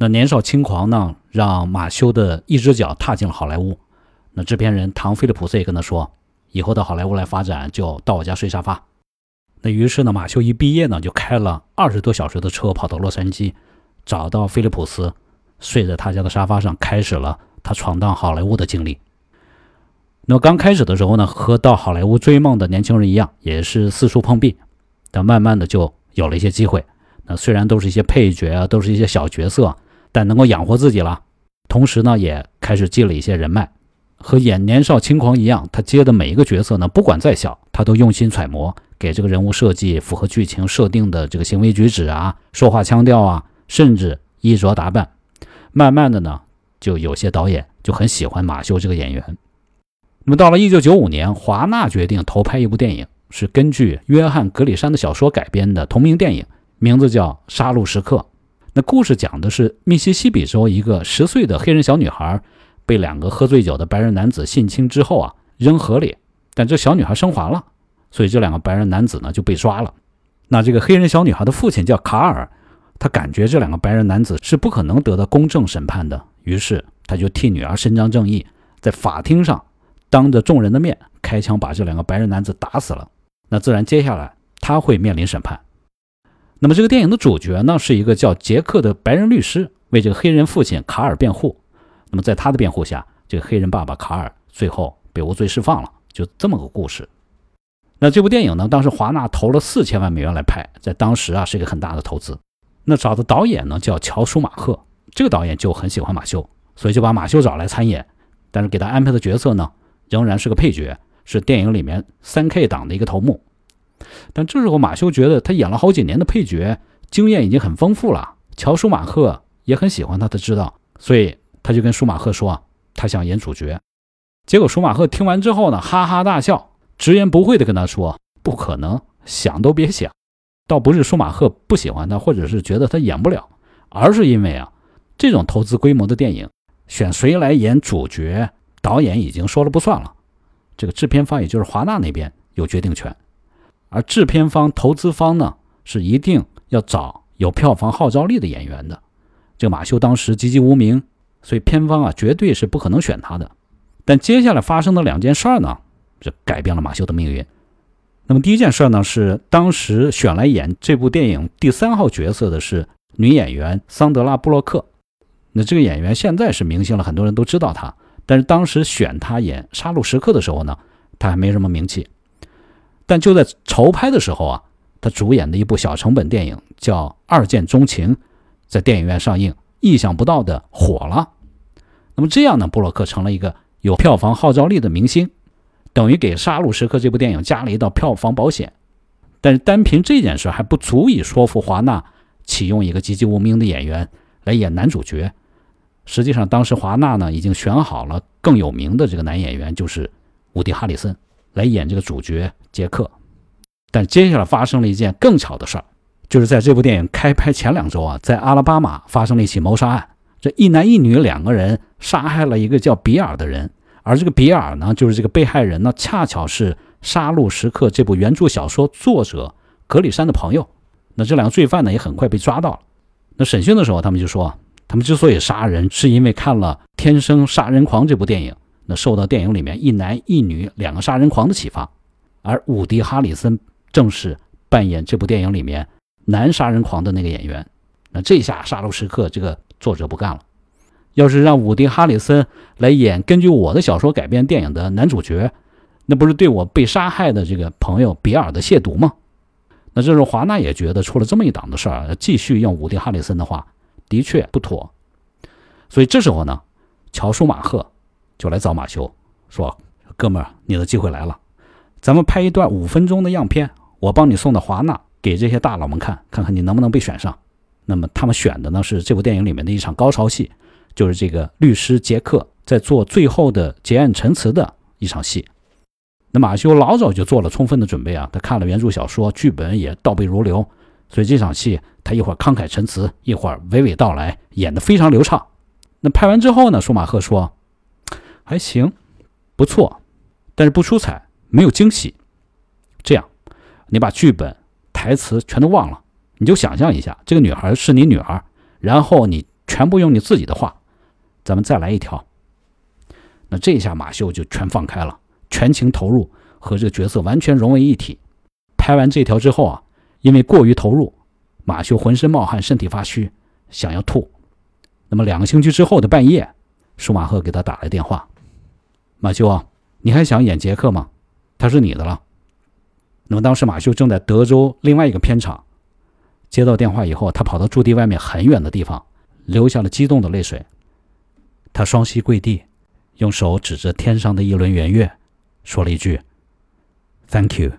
那年少轻狂呢，让马修的一只脚踏进了好莱坞。那制片人唐·菲利普斯也跟他说：“以后到好莱坞来发展，就到我家睡沙发。”那于是呢，马修一毕业呢，就开了二十多小时的车跑到洛杉矶，找到菲利普斯，睡在他家的沙发上，开始了他闯荡好莱坞的经历。那么刚开始的时候呢，和到好莱坞追梦的年轻人一样，也是四处碰壁，但慢慢的就有了一些机会。那虽然都是一些配角啊，都是一些小角色，但能够养活自己了。同时呢，也开始积累一些人脉。和演年少轻狂一样，他接的每一个角色呢，不管再小，他都用心揣摩，给这个人物设计符合剧情设定的这个行为举止啊、说话腔调啊，甚至衣着打扮。慢慢的呢，就有些导演就很喜欢马修这个演员。那么到了1995年，华纳决定投拍一部电影，是根据约翰·格里山的小说改编的同名电影。名字叫《杀戮时刻》，那故事讲的是密西西比州一个十岁的黑人小女孩被两个喝醉酒的白人男子性侵之后啊扔河里，但这小女孩生还了，所以这两个白人男子呢就被抓了。那这个黑人小女孩的父亲叫卡尔，他感觉这两个白人男子是不可能得到公正审判的，于是他就替女儿伸张正义，在法庭上当着众人的面开枪把这两个白人男子打死了。那自然接下来他会面临审判。那么这个电影的主角呢，是一个叫杰克的白人律师，为这个黑人父亲卡尔辩护。那么在他的辩护下，这个黑人爸爸卡尔最后被无罪释放了，就这么个故事。那这部电影呢，当时华纳投了四千万美元来拍，在当时啊是一个很大的投资。那找的导演呢叫乔舒马赫，这个导演就很喜欢马修，所以就把马修找来参演。但是给他安排的角色呢，仍然是个配角，是电影里面三 K 档的一个头目。但这时候，马修觉得他演了好几年的配角，经验已经很丰富了。乔舒马赫也很喜欢他，他知道，所以他就跟舒马赫说，他想演主角。结果舒马赫听完之后呢，哈哈大笑，直言不讳地跟他说：“不可能，想都别想。”倒不是舒马赫不喜欢他，或者是觉得他演不了，而是因为啊，这种投资规模的电影，选谁来演主角，导演已经说了不算了，这个制片方也就是华纳那边有决定权。而制片方、投资方呢，是一定要找有票房号召力的演员的。这个马修当时籍籍无名，所以片方啊绝对是不可能选他的。但接下来发生的两件事儿呢，这改变了马修的命运。那么第一件事呢，是当时选来演这部电影第三号角色的是女演员桑德拉·布洛克。那这个演员现在是明星了，很多人都知道她。但是当时选她演《杀戮时刻》的时候呢，她还没什么名气。但就在筹拍的时候啊，他主演的一部小成本电影叫《二见钟情》，在电影院上映，意想不到的火了。那么这样呢，布洛克成了一个有票房号召力的明星，等于给《杀戮时刻》这部电影加了一道票房保险。但是单凭这件事还不足以说服华纳启用一个籍籍无名的演员来演男主角。实际上，当时华纳呢已经选好了更有名的这个男演员，就是伍迪·哈里森。来演这个主角杰克，但接下来发生了一件更巧的事儿，就是在这部电影开拍前两周啊，在阿拉巴马发生了一起谋杀案，这一男一女两个人杀害了一个叫比尔的人，而这个比尔呢，就是这个被害人呢，恰巧是《杀戮时刻》这部原著小说作者格里山的朋友。那这两个罪犯呢，也很快被抓到了。那审讯的时候，他们就说，他们之所以杀人，是因为看了《天生杀人狂》这部电影。那受到电影里面一男一女两个杀人狂的启发，而伍迪·哈里森正是扮演这部电影里面男杀人狂的那个演员。那这下《杀戮时刻》这个作者不干了，要是让伍迪·哈里森来演根据我的小说改编电影的男主角，那不是对我被杀害的这个朋友比尔的亵渎吗？那这时候华纳也觉得出了这么一档子事儿，继续用伍迪·哈里森的话，的确不妥。所以这时候呢，乔舒马赫。就来找马修，说：“哥们儿，你的机会来了，咱们拍一段五分钟的样片，我帮你送到华纳，给这些大佬们看，看看你能不能被选上。那么他们选的呢是这部电影里面的一场高潮戏，就是这个律师杰克在做最后的结案陈词的一场戏。那马修老早就做了充分的准备啊，他看了原著小说，剧本也倒背如流，所以这场戏他一会儿慷慨陈词，一会儿娓娓道来，演得非常流畅。那拍完之后呢，舒马赫说。”还行，不错，但是不出彩，没有惊喜。这样，你把剧本、台词全都忘了，你就想象一下，这个女孩是你女儿，然后你全部用你自己的话，咱们再来一条。那这一下马修就全放开了，全情投入，和这个角色完全融为一体。拍完这条之后啊，因为过于投入，马修浑身冒汗，身体发虚，想要吐。那么两个星期之后的半夜，舒马赫给他打来电话：“马修啊，你还想演杰克吗？他是你的了。”那么当时马修正在德州另外一个片场，接到电话以后，他跑到驻地外面很远的地方，流下了激动的泪水。他双膝跪地，用手指着天上的一轮圆月，说了一句：“Thank you。”